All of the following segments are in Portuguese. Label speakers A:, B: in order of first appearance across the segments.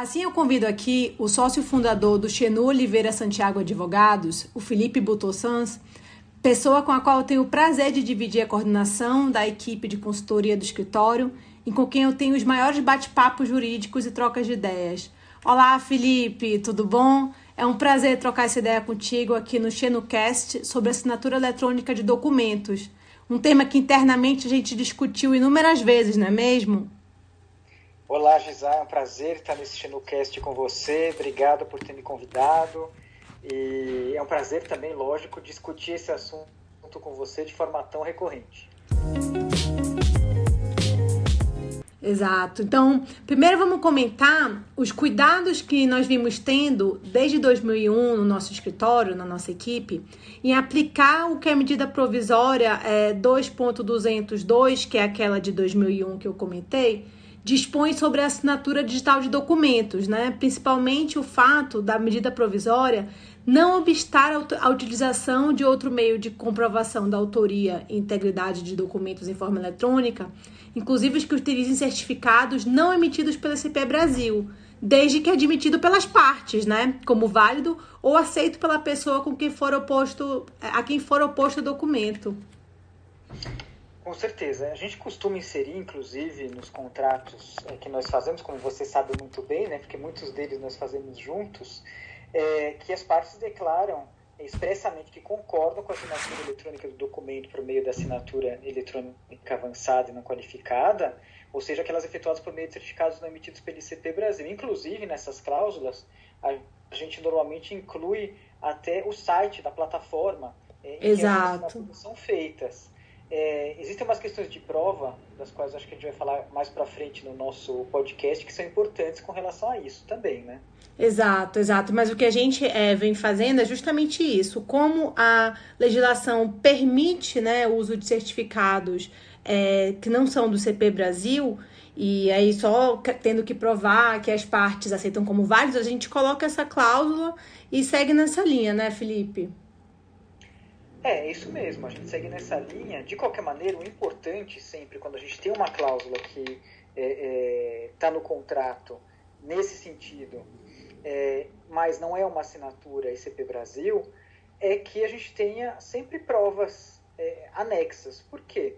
A: Assim, eu convido aqui o sócio fundador do Xenu Oliveira Santiago Advogados, o Felipe Butossans, pessoa com a qual eu tenho o prazer de dividir a coordenação da equipe de consultoria do escritório e com quem eu tenho os maiores bate-papos jurídicos e trocas de ideias. Olá, Felipe, tudo bom? É um prazer trocar essa ideia contigo aqui no XenoCast sobre assinatura eletrônica de documentos. Um tema que internamente a gente discutiu inúmeras vezes, não é mesmo?
B: Olá, Gisá, é um prazer estar nesse XenoCast com você. Obrigado por ter me convidado. E é um prazer também, lógico, discutir esse assunto com você de forma tão recorrente.
A: Exato. Então, primeiro vamos comentar os cuidados que nós vimos tendo desde 2001 no nosso escritório, na nossa equipe, em aplicar o que é a medida provisória é, 2.202, que é aquela de 2001 que eu comentei, dispõe sobre a assinatura digital de documentos, né? Principalmente o fato da medida provisória não obstar a utilização de outro meio de comprovação da autoria e integridade de documentos em forma eletrônica, inclusive os que utilizem certificados não emitidos pela CP Brasil, desde que admitido pelas partes, né, como válido ou aceito pela pessoa com quem for oposto a quem for oposto o documento.
B: Com certeza. A gente costuma inserir, inclusive, nos contratos é, que nós fazemos, como você sabe muito bem, né, porque muitos deles nós fazemos juntos, é, que as partes declaram expressamente que concordam com a assinatura eletrônica do documento por meio da assinatura eletrônica avançada e não qualificada, ou seja, aquelas efetuadas por meio de certificados não emitidos pelo ICP Brasil. Inclusive, nessas cláusulas, a gente normalmente inclui até o site da plataforma
A: é, em Exato.
B: que as são feitas. É, existem umas questões de prova, das quais acho que a gente vai falar mais para frente no nosso podcast, que são importantes com relação a isso também, né?
A: Exato, exato. Mas o que a gente é, vem fazendo é justamente isso. Como a legislação permite né, o uso de certificados é, que não são do CP Brasil, e aí só tendo que provar que as partes aceitam como válidos, a gente coloca essa cláusula e segue nessa linha, né, Felipe?
B: É, isso mesmo, a gente segue nessa linha. De qualquer maneira, o importante sempre, quando a gente tem uma cláusula que está é, é, tá no contrato nesse sentido, é, mas não é uma assinatura ICP Brasil, é que a gente tenha sempre provas é, anexas. Por quê?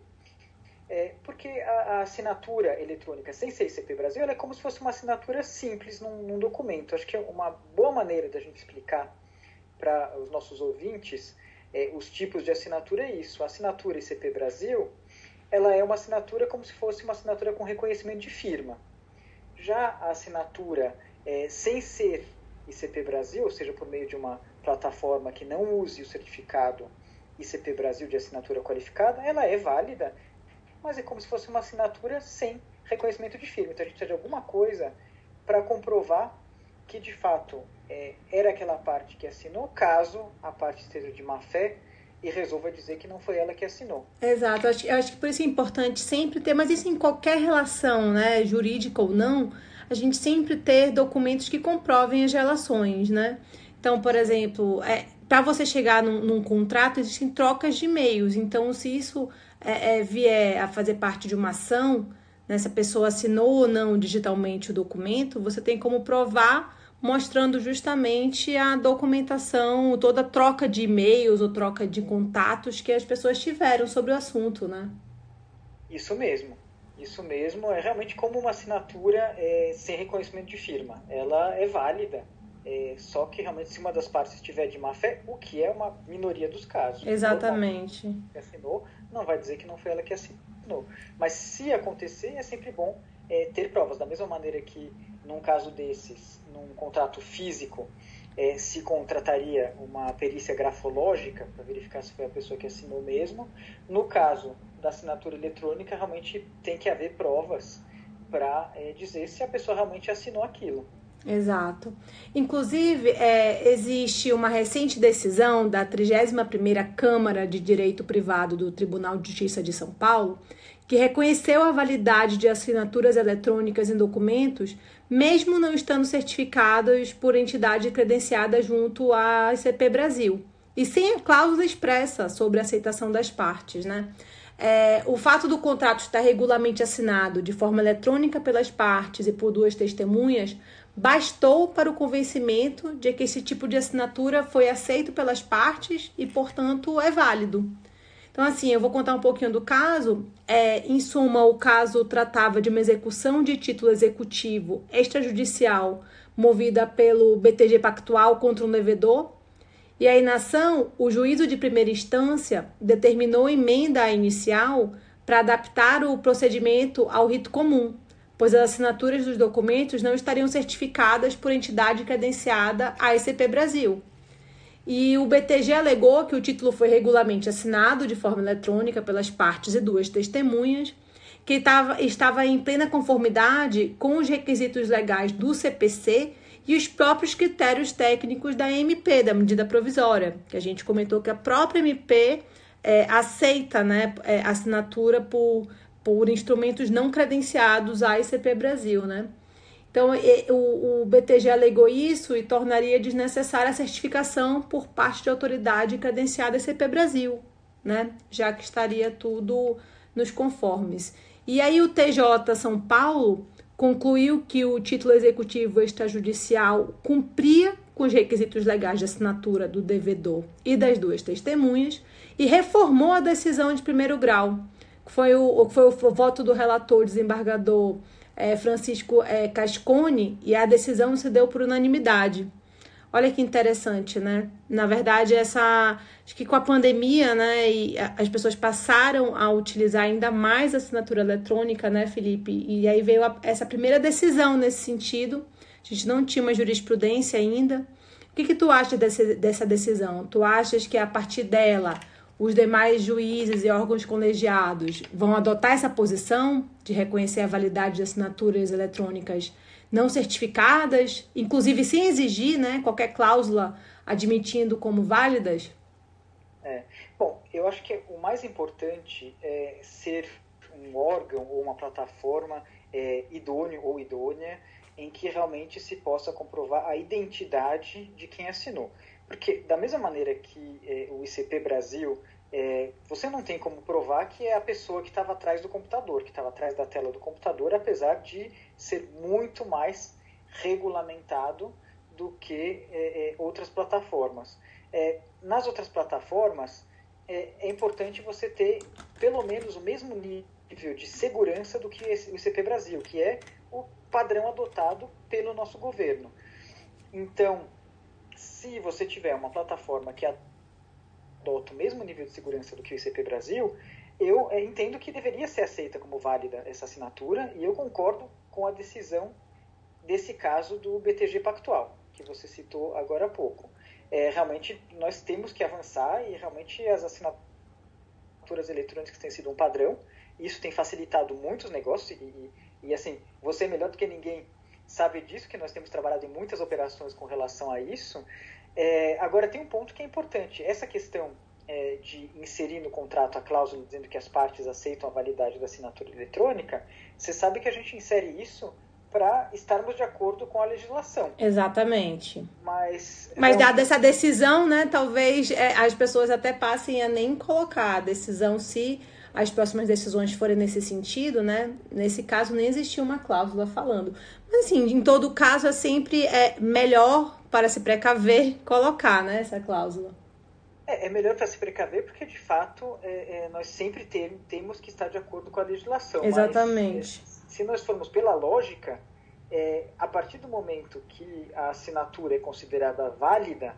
B: É, porque a, a, assinatura eletrônica sem ser ICP Brasil é como se fosse uma assinatura simples num, num documento. Acho que é uma boa maneira da gente explicar para os nossos ouvintes é, os tipos de assinatura é isso. A assinatura ICP Brasil ela é uma assinatura como se fosse uma assinatura com reconhecimento de firma. Já a assinatura é, sem ser ICP Brasil, ou seja, por meio de uma plataforma que não use o certificado ICP Brasil de assinatura qualificada, ela é válida, mas é como se fosse uma assinatura sem reconhecimento de firma. Então a gente precisa de alguma coisa para comprovar que de fato é, era aquela parte que assinou, caso a parte esteja de má fé e resolva dizer que não foi ela que assinou.
A: Exato, eu acho, acho que por isso é importante sempre ter, mas isso em qualquer relação, né, jurídica ou não, a gente sempre ter documentos que comprovem as relações, né? Então, por exemplo, é, para você chegar num, num, contrato, existem trocas de e-mails. Então, se isso é, é, vier a fazer parte de uma ação, né, se a pessoa assinou ou não digitalmente o documento, você tem como provar mostrando justamente a documentação, toda a troca de e-mails ou troca de contatos que as pessoas tiveram sobre o assunto, né?
B: Isso mesmo. Isso mesmo, é realmente como uma assinatura é, sem reconhecimento de firma. Ela é válida, é, só que realmente se uma das partes estiver de má fé, o que é uma minoria dos casos.
A: Exatamente.
B: Que assinou, não vai dizer que não foi ela que assinou. Mas se acontecer, é sempre bom é, ter provas. Da mesma maneira que num caso desses, num contrato físico, é, se contrataria uma perícia grafológica para verificar se foi a pessoa que assinou mesmo. No caso da assinatura eletrônica, realmente tem que haver provas para é, dizer se a pessoa realmente assinou aquilo.
A: Exato. Inclusive, é, existe uma recente decisão da 31ª Câmara de Direito Privado do Tribunal de Justiça de São Paulo, que reconheceu a validade de assinaturas eletrônicas em documentos, mesmo não estando certificados por entidade credenciada junto à ICP Brasil, e sem a cláusula expressa sobre a aceitação das partes, né? É, o fato do contrato estar regularmente assinado de forma eletrônica pelas partes e por duas testemunhas bastou para o convencimento de que esse tipo de assinatura foi aceito pelas partes e, portanto, é válido. Então, assim, eu vou contar um pouquinho do caso. É, em suma, o caso tratava de uma execução de título executivo extrajudicial movida pelo BTG Pactual contra um devedor. E aí, na ação, o juízo de primeira instância determinou emenda inicial para adaptar o procedimento ao rito comum, pois as assinaturas dos documentos não estariam certificadas por entidade credenciada ASCP Brasil. E o BTG alegou que o título foi regularmente assinado de forma eletrônica pelas partes e duas testemunhas, que estava, estava em plena conformidade com os requisitos legais do CPC e os próprios critérios técnicos da MP, da medida provisória, que a gente comentou que a própria MP é, aceita né, é, assinatura por por instrumentos não credenciados à ICP Brasil, né? Então, o, BTG alegou isso e tornaria desnecessária a certificação por parte de autoridade credenciada ICP Brasil, né? Já que estaria tudo nos conformes. E aí o TJ São Paulo concluiu que o título executivo extrajudicial cumpria com os requisitos legais de assinatura do devedor e das duas testemunhas e reformou a decisão de primeiro grau foi o, foi o voto do relator desembargador é, Francisco é, Cascone e a decisão se deu por unanimidade. Olha que interessante, né? Na verdade, essa acho que com a pandemia, né, e as pessoas passaram a utilizar ainda mais a assinatura eletrônica, né, Felipe? E aí veio a, essa primeira decisão nesse sentido. A gente não tinha uma jurisprudência ainda. O que, que tu acha desse, dessa decisão? Tu achas que a partir dela os demais juízes e órgãos colegiados vão adotar essa posição de reconhecer a validade de assinaturas eletrônicas não certificadas, inclusive sem exigir né, qualquer cláusula admitindo como válidas?
B: É. Bom, eu acho que o mais importante é ser um órgão ou uma plataforma é, idôneo ou idônea em que realmente se possa comprovar a identidade de quem assinou. Porque, da mesma maneira que é, o ICP Brasil, é, você não tem como provar que é a pessoa que estava atrás do computador, que estava atrás da tela do computador, apesar de ser muito mais regulamentado do que é, outras plataformas. Nas outras plataformas, é, é, importante você ter pelo menos o mesmo nível de segurança do que esse, o ICP Brasil, que é o padrão adotado pelo nosso governo. Então, se você tiver uma plataforma que adota o mesmo nível de segurança do que o ICP Brasil, eu é, entendo que deveria ser aceita como válida essa assinatura e eu concordo com a decisão desse caso do BTG Pactual, que você citou agora há pouco. É, realmente, nós temos que avançar e realmente as assinaturas eletrônicas têm sido um padrão. Isso tem facilitado muitos negócios e, e, e assim, você é melhor do que ninguém sabe disso, que nós temos trabalhado em muitas operações com relação a isso. É, agora, tem um ponto que é importante. Essa questão é, de inserir no contrato a cláusula dizendo que as partes aceitam a validade da assinatura eletrônica, você sabe que a gente insere isso para estarmos de acordo com a legislação.
A: Exatamente.
B: Mas,
A: Mas dada essa decisão, né, talvez é, as pessoas até passem a nem colocar a decisão se as próximas decisões forem nesse sentido, né? Nesse caso nem existia uma cláusula falando. Mas assim, em todo caso é sempre é melhor para se precaver colocar, né, essa cláusula.
B: É, é melhor para se precaver porque de fato é, é, nós sempre tem, temos que estar de acordo com a legislação.
A: Exatamente.
B: Mas, se nós formos pela lógica, é, a partir do momento que a assinatura é considerada válida,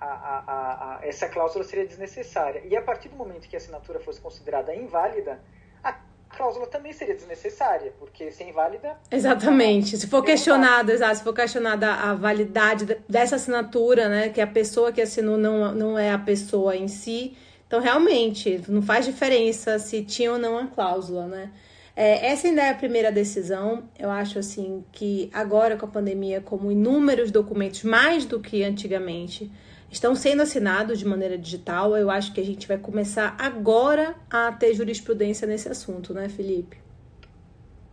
B: a, a, a, essa cláusula seria desnecessária. E a partir do momento que a assinatura fosse considerada inválida, a cláusula também seria desnecessária, porque se é inválida.
A: Exatamente. Se for questionada, exato, se for questionada a validade dessa assinatura, né, que a pessoa que assinou não, não é a pessoa em si, então realmente não faz diferença se tinha ou não a cláusula, né? É, essa ainda é a primeira decisão. Eu acho assim que agora com a pandemia, como inúmeros documentos, mais do que antigamente, estão sendo assinados de maneira digital. Eu acho que a gente vai começar agora a ter jurisprudência nesse assunto, né, Felipe?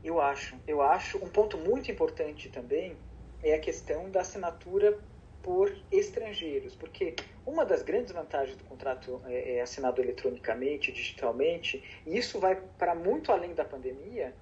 B: Eu acho. Eu acho um ponto muito importante também é a questão da assinatura por estrangeiros, porque uma das grandes vantagens do contrato é, é assinado eletronicamente, digitalmente, e isso vai para muito além da pandemia,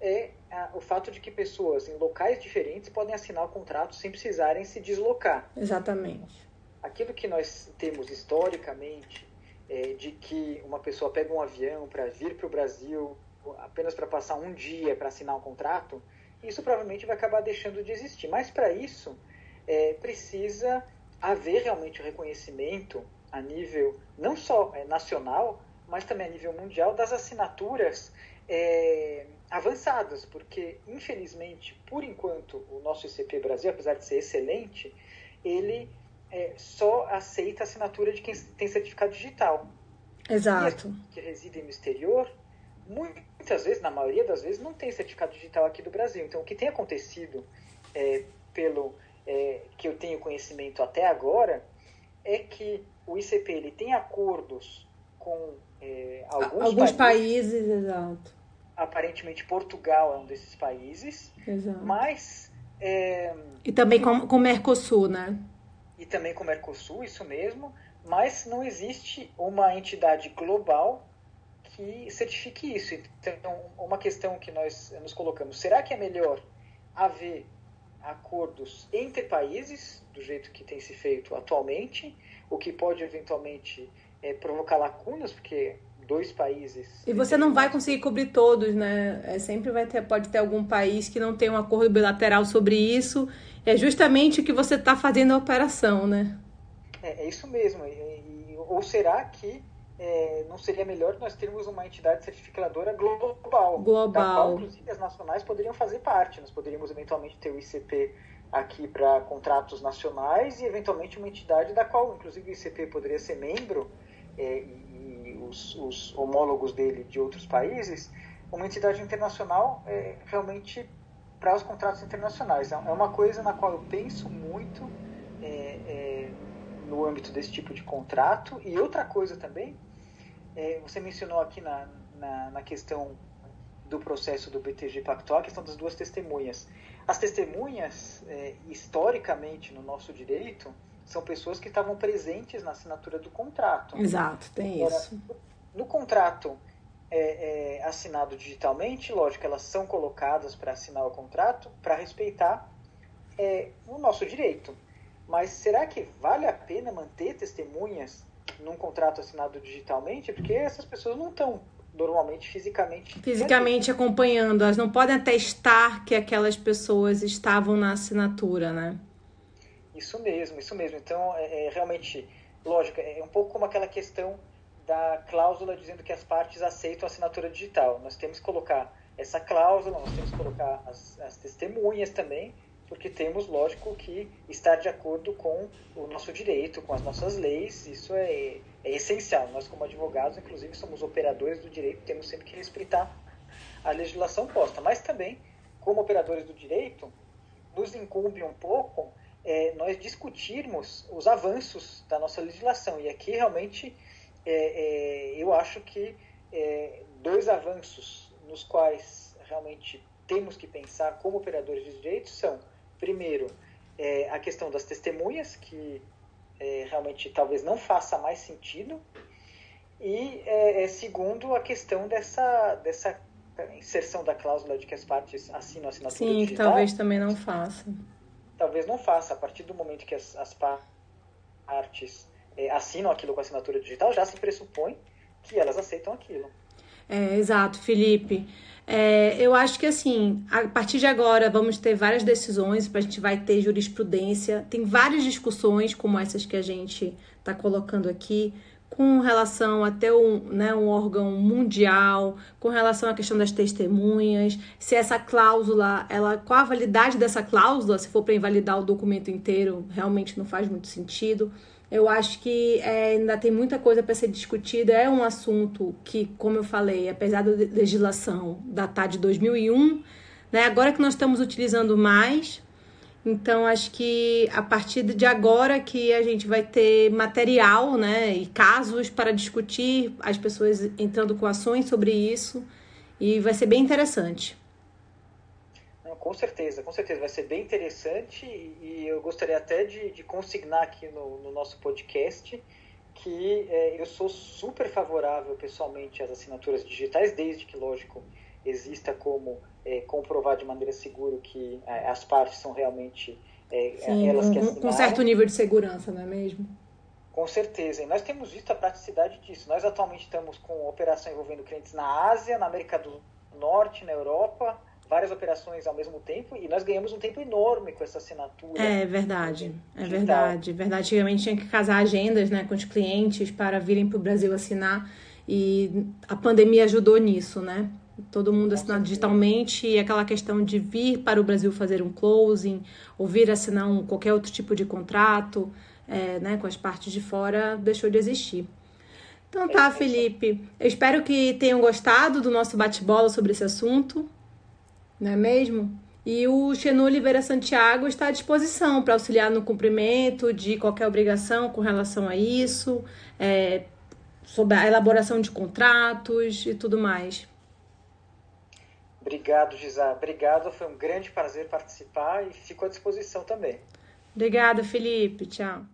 B: é o fato de que pessoas em locais diferentes podem assinar o contrato sem precisarem se deslocar.
A: Exatamente.
B: Aquilo que nós temos historicamente é, de que uma pessoa pega um avião para vir para o Brasil apenas para passar um dia para assinar um contrato, isso provavelmente vai acabar deixando de existir. Mas para isso é, precisa haver realmente o reconhecimento a nível não só é, nacional, mas também a nível mundial das assinaturas é, avançadas, porque infelizmente, por enquanto, o nosso ICP Brasil, apesar de ser excelente, ele é, só aceita a assinatura de quem tem certificado digital.
A: Exato.
B: E que residem no exterior, muitas vezes, na maioria das vezes, não tem certificado digital aqui do Brasil. Então, o que tem acontecido, é, pelo é, que eu tenho conhecimento até agora, é que o ICP ele tem acordos com é, alguns,
A: alguns países, países, exato.
B: Aparentemente Portugal é um desses países,
A: exato.
B: mas é,
A: e também com, com o Mercosul, né?
B: E também com o Mercosul, isso mesmo, mas não existe uma entidade global que certifique isso. Então, uma questão que nós nos colocamos: será que é melhor haver acordos entre países, do jeito que tem se feito atualmente, o que pode eventualmente é, provocar lacunas, porque dois países.
A: E você não vai conseguir cobrir todos, né? É, sempre vai ter, pode ter algum país que não tem um acordo bilateral sobre isso. É justamente o que você está fazendo a operação, né?
B: É, é isso mesmo. E, e, ou será que é, não seria melhor nós termos uma entidade certificadora global?
A: Global. Da
B: qual, inclusive, as nacionais poderiam fazer parte. Nós poderíamos eventualmente ter o ICP aqui para contratos nacionais e eventualmente uma entidade da qual, inclusive, o ICP poderia ser membro é, os, os, homólogos dele de outros países, uma entidade internacional é, realmente para os contratos internacionais. É, é uma coisa na qual eu penso muito é, é, no âmbito desse tipo de contrato. E outra coisa também, é, você mencionou aqui na, na, na questão do processo do BTG Pactual, a questão das duas testemunhas. As testemunhas, é, historicamente no nosso direito, são pessoas que estavam presentes na assinatura do contrato.
A: Exato, tem Era, isso.
B: No contrato é, é, assinado digitalmente, lógico, elas são colocadas para assinar o contrato para respeitar é, o nosso direito. Mas será que vale a pena manter testemunhas num contrato assinado digitalmente? Porque essas pessoas não estão normalmente fisicamente.
A: Fisicamente acompanhando, elas não podem atestar que aquelas pessoas estavam na assinatura, né?
B: Isso mesmo, isso mesmo. Então, é, é, realmente, lógico, é um pouco como aquela questão da cláusula dizendo que as partes aceitam a assinatura digital. Nós temos que colocar essa cláusula, nós temos que colocar as, as testemunhas também, porque temos, lógico, que estar de acordo com o nosso direito, com as nossas leis, isso é, é essencial. Nós, como advogados, inclusive, somos operadores do direito, temos sempre que respeitar a legislação posta. Mas também, como operadores do direito, nos incumbe um pouco é, nós discutirmos os avanços da nossa legislação. E aqui realmente é, é, eu acho que é, dois avanços nos quais realmente temos que pensar como operadores de direitos são, primeiro, é, a questão das testemunhas, que realmente talvez não faça mais sentido, e segundo, a questão dessa, dessa inserção da cláusula de que as partes assinam a assinatura
A: Sim,
B: digital.
A: Sim, talvez também não faça
B: talvez não faça. A partir do momento que as, as partes é, assinam aquilo com assinatura digital, já se pressupõe que elas aceitam aquilo.
A: É, exato, Felipe. É, eu acho que assim, a partir de agora vamos ter várias decisões, a gente vai ter jurisprudência, tem várias discussões como essas que a gente está colocando aqui, com relação até um, né, um órgão mundial, com relação à questão das testemunhas, se essa cláusula, ela, qual a validade dessa cláusula, se for para invalidar o documento inteiro, realmente não faz muito sentido. Eu acho que é, ainda tem muita coisa para ser discutida. É um assunto que, como eu falei, apesar da legislação datar de 2001, né, agora que nós estamos utilizando mais, então, acho que a partir de agora que a gente vai ter material, né, e casos para discutir, as pessoas entrando com ações sobre isso, e vai ser bem interessante.
B: Não, com certeza, com certeza, vai ser bem interessante, e eu gostaria até de, de consignar aqui no, no nosso podcast que é, eu sou super favorável pessoalmente às assinaturas digitais, desde que, lógico, exista como é, comprovar de maneira segura que é, as partes são realmente é,
A: Sim, elas que assinaram. Com certo nível de segurança, não é mesmo?
B: Com certeza. E nós temos visto a praticidade disso. Nós atualmente estamos com operação envolvendo clientes na Ásia, na América do Norte, na Europa, várias operações ao mesmo tempo e nós ganhamos um tempo enorme com essa assinatura.
A: É verdade, é verdade. Verdade, antigamente tinha que casar agendas né, com os clientes para virem para o Brasil assinar e a pandemia ajudou nisso, né? Todo mundo assinar digitalmente e aquela questão de vir para o Brasil fazer um closing ou vir assinar um, qualquer outro tipo de contrato é, né, com as partes de fora deixou de existir. Então tá, Felipe. Eu espero que tenham gostado do nosso bate-bola sobre esse assunto não é mesmo? E o Xenu Oliveira Santiago está à disposição para auxiliar no cumprimento de qualquer obrigação com relação a isso, é, sobre a elaboração de contratos e tudo mais.
B: Obrigado, Gisá. Obrigado, foi um grande prazer participar e fico à disposição também.
A: Obrigada, Felipe. Tchau.